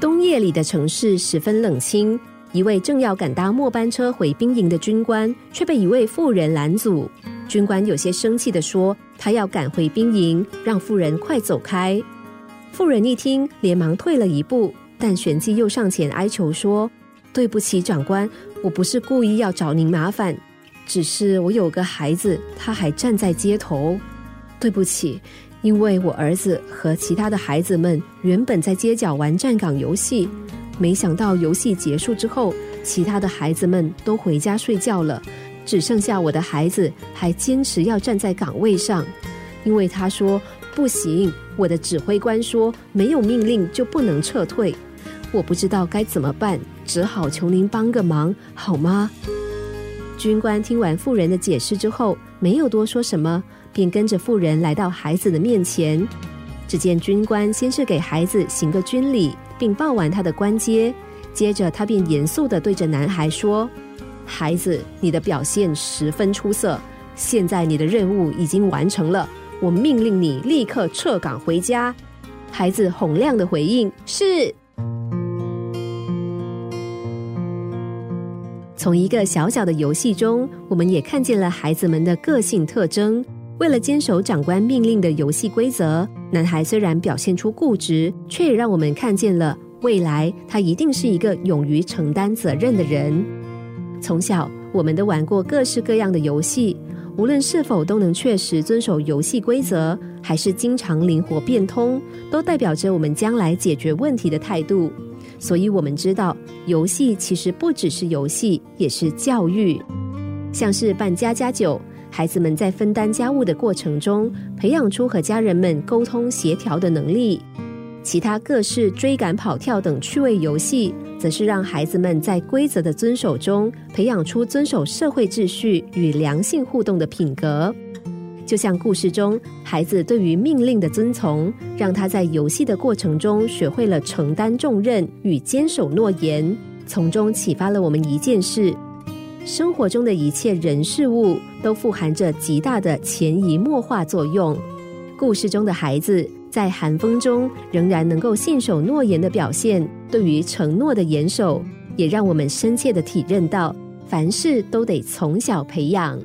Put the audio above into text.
冬夜里的城市十分冷清，一位正要赶搭末班车回兵营的军官，却被一位妇人拦阻。军官有些生气的说：“他要赶回兵营，让妇人快走开。”妇人一听，连忙退了一步，但旋即又上前哀求说：“对不起，长官，我不是故意要找您麻烦，只是我有个孩子，他还站在街头。对不起。”因为我儿子和其他的孩子们原本在街角玩站岗游戏，没想到游戏结束之后，其他的孩子们都回家睡觉了，只剩下我的孩子还坚持要站在岗位上，因为他说不行，我的指挥官说没有命令就不能撤退，我不知道该怎么办，只好求您帮个忙好吗？军官听完妇人的解释之后，没有多说什么。便跟着妇人来到孩子的面前，只见军官先是给孩子行个军礼，并报完他的官阶，接着他便严肃的对着男孩说：“孩子，你的表现十分出色，现在你的任务已经完成了，我命令你立刻撤岗回家。”孩子洪亮的回应是：“从一个小小的游戏中，我们也看见了孩子们的个性特征。”为了坚守长官命令的游戏规则，男孩虽然表现出固执，却也让我们看见了未来他一定是一个勇于承担责任的人。从小，我们都玩过各式各样的游戏，无论是否都能确实遵守游戏规则，还是经常灵活变通，都代表着我们将来解决问题的态度。所以，我们知道，游戏其实不只是游戏，也是教育，像是办家家酒。孩子们在分担家务的过程中，培养出和家人们沟通协调的能力；其他各式追赶、跑跳等趣味游戏，则是让孩子们在规则的遵守中，培养出遵守社会秩序与良性互动的品格。就像故事中，孩子对于命令的遵从，让他在游戏的过程中学会了承担重任与坚守诺言，从中启发了我们一件事。生活中的一切人事物都富含着极大的潜移默化作用。故事中的孩子在寒风中仍然能够信守诺言的表现，对于承诺的严守，也让我们深切的体认到，凡事都得从小培养。